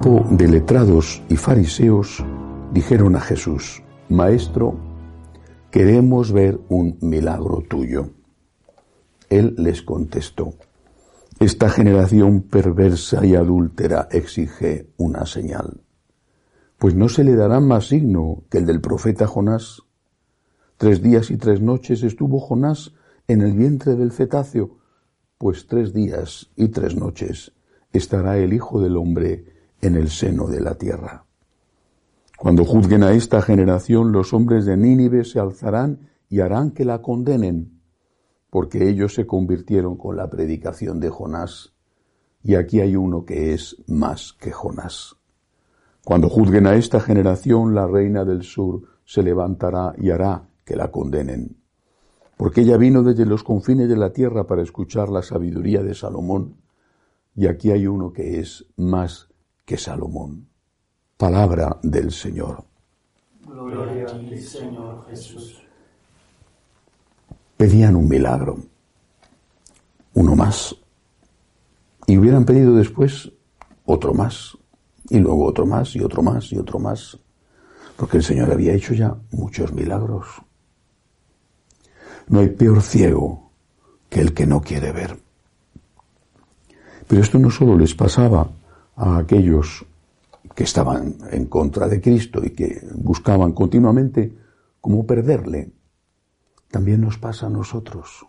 Grupo de letrados y fariseos dijeron a Jesús, Maestro, queremos ver un milagro tuyo. Él les contestó, Esta generación perversa y adúltera exige una señal, pues no se le dará más signo que el del profeta Jonás. Tres días y tres noches estuvo Jonás en el vientre del cetáceo, pues tres días y tres noches estará el Hijo del Hombre en el seno de la tierra. Cuando juzguen a esta generación, los hombres de Nínive se alzarán y harán que la condenen, porque ellos se convirtieron con la predicación de Jonás, y aquí hay uno que es más que Jonás. Cuando juzguen a esta generación, la reina del sur se levantará y hará que la condenen, porque ella vino desde los confines de la tierra para escuchar la sabiduría de Salomón, y aquí hay uno que es más que Salomón. Palabra del Señor. Gloria a ti, Señor Jesús. Pedían un milagro, uno más, y hubieran pedido después otro más, y luego otro más, y otro más, y otro más, porque el Señor había hecho ya muchos milagros. No hay peor ciego que el que no quiere ver. Pero esto no solo les pasaba a aquellos que estaban en contra de Cristo y que buscaban continuamente cómo perderle, también nos pasa a nosotros.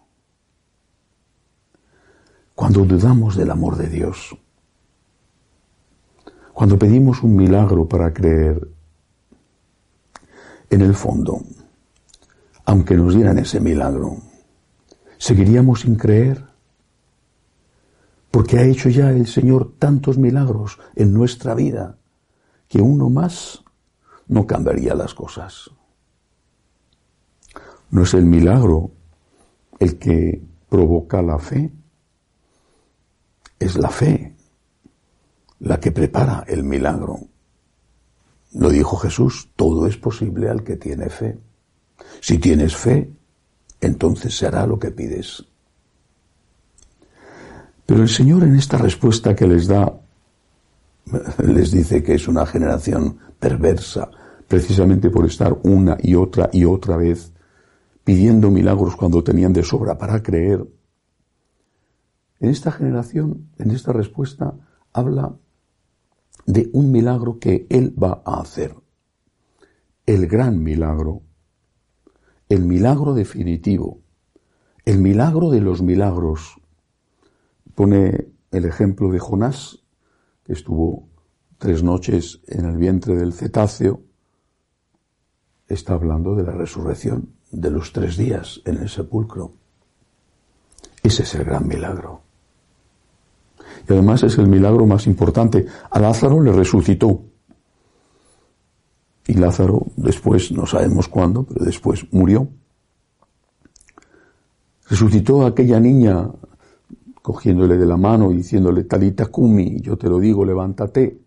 Cuando dudamos del amor de Dios, cuando pedimos un milagro para creer, en el fondo, aunque nos dieran ese milagro, ¿seguiríamos sin creer? Porque ha hecho ya el Señor tantos milagros en nuestra vida que uno más no cambiaría las cosas. No es el milagro el que provoca la fe, es la fe la que prepara el milagro. Lo dijo Jesús, todo es posible al que tiene fe. Si tienes fe, entonces se hará lo que pides. Pero el Señor en esta respuesta que les da, les dice que es una generación perversa, precisamente por estar una y otra y otra vez pidiendo milagros cuando tenían de sobra para creer. En esta generación, en esta respuesta, habla de un milagro que Él va a hacer. El gran milagro. El milagro definitivo. El milagro de los milagros. Pone el ejemplo de Jonás, que estuvo tres noches en el vientre del cetáceo. Está hablando de la resurrección, de los tres días en el sepulcro. Ese es el gran milagro. Y además es el milagro más importante. A Lázaro le resucitó. Y Lázaro después, no sabemos cuándo, pero después murió. Resucitó a aquella niña cogiéndole de la mano y diciéndole, Talita Kumi, yo te lo digo, levántate.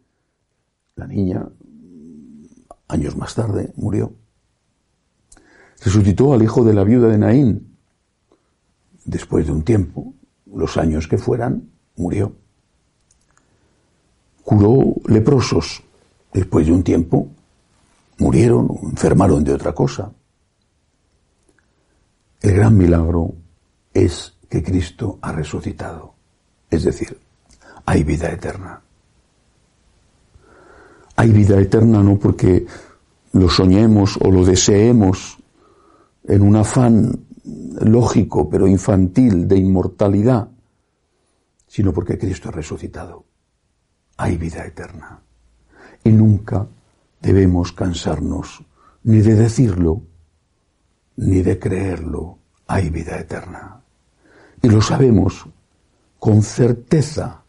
La niña, años más tarde, murió. Resucitó al hijo de la viuda de Naín. Después de un tiempo, los años que fueran, murió. Curó leprosos. Después de un tiempo, murieron o enfermaron de otra cosa. El gran milagro es que Cristo ha resucitado. Es decir, hay vida eterna. Hay vida eterna no porque lo soñemos o lo deseemos en un afán lógico pero infantil de inmortalidad, sino porque Cristo ha resucitado. Hay vida eterna. Y nunca debemos cansarnos ni de decirlo, ni de creerlo, hay vida eterna. Y lo sabemos con certeza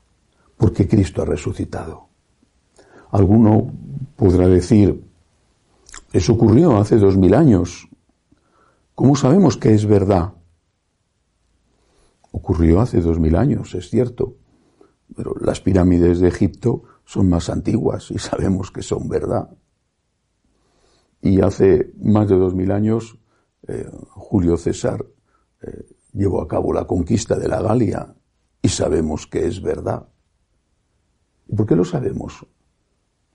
porque Cristo ha resucitado. Alguno podrá decir, eso ocurrió hace dos mil años. ¿Cómo sabemos que es verdad? Ocurrió hace dos mil años, es cierto, pero las pirámides de Egipto son más antiguas y sabemos que son verdad. Y hace más de dos mil años eh, Julio César eh, llevó a cabo la conquista de la Galia y sabemos que es verdad. ¿Y por qué lo sabemos?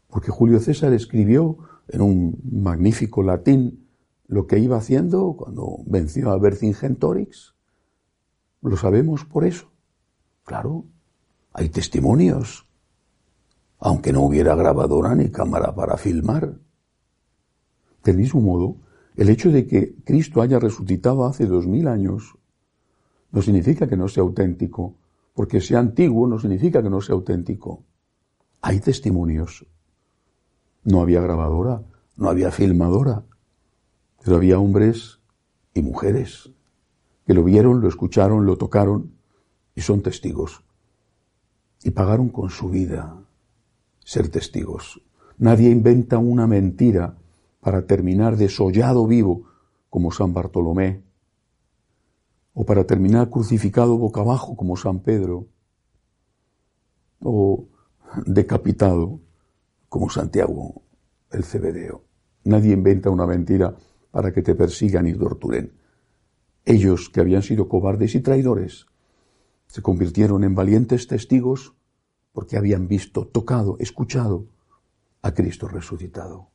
Porque Julio César escribió en un magnífico latín lo que iba haciendo cuando venció a Vercingetorix. Lo sabemos por eso. Claro, hay testimonios, aunque no hubiera grabadora ni cámara para filmar. Del mismo modo, el hecho de que Cristo haya resucitado hace dos mil años no significa que no sea auténtico, porque sea antiguo no significa que no sea auténtico. Hay testimonios. No había grabadora, no había filmadora, pero había hombres y mujeres que lo vieron, lo escucharon, lo tocaron y son testigos. Y pagaron con su vida ser testigos. Nadie inventa una mentira para terminar desollado vivo como San Bartolomé, o para terminar crucificado boca abajo como San Pedro, o decapitado como Santiago el Cebedeo. Nadie inventa una mentira para que te persigan y torturen. Ellos, que habían sido cobardes y traidores, se convirtieron en valientes testigos porque habían visto, tocado, escuchado a Cristo resucitado.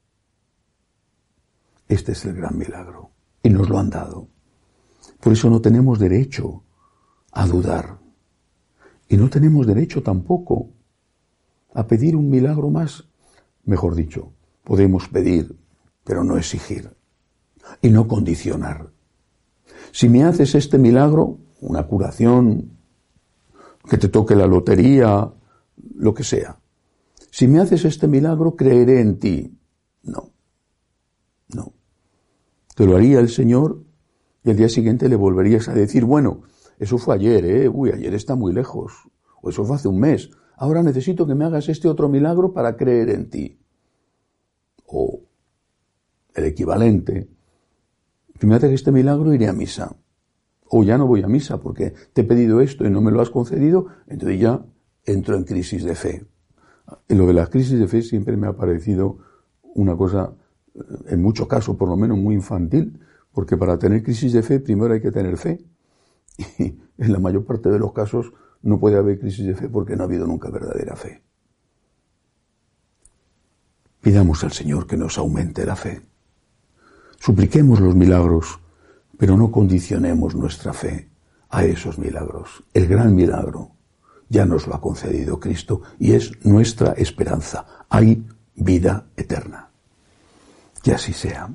Este es el gran milagro y nos lo han dado. Por eso no tenemos derecho a dudar. Y no tenemos derecho tampoco a pedir un milagro más. Mejor dicho, podemos pedir, pero no exigir. Y no condicionar. Si me haces este milagro, una curación, que te toque la lotería, lo que sea. Si me haces este milagro, creeré en ti. No. No. Te lo haría el Señor y al día siguiente le volverías a decir, bueno, eso fue ayer, ¿eh? Uy, ayer está muy lejos. O eso fue hace un mes. Ahora necesito que me hagas este otro milagro para creer en ti. O el equivalente. Me haces este milagro, iré a misa. O ya no voy a misa porque te he pedido esto y no me lo has concedido, entonces ya entro en crisis de fe. En lo de las crisis de fe siempre me ha parecido una cosa en muchos casos por lo menos muy infantil, porque para tener crisis de fe primero hay que tener fe. Y en la mayor parte de los casos no puede haber crisis de fe porque no ha habido nunca verdadera fe. Pidamos al Señor que nos aumente la fe. Supliquemos los milagros, pero no condicionemos nuestra fe a esos milagros. El gran milagro ya nos lo ha concedido Cristo y es nuestra esperanza. Hay vida eterna. Que así sea.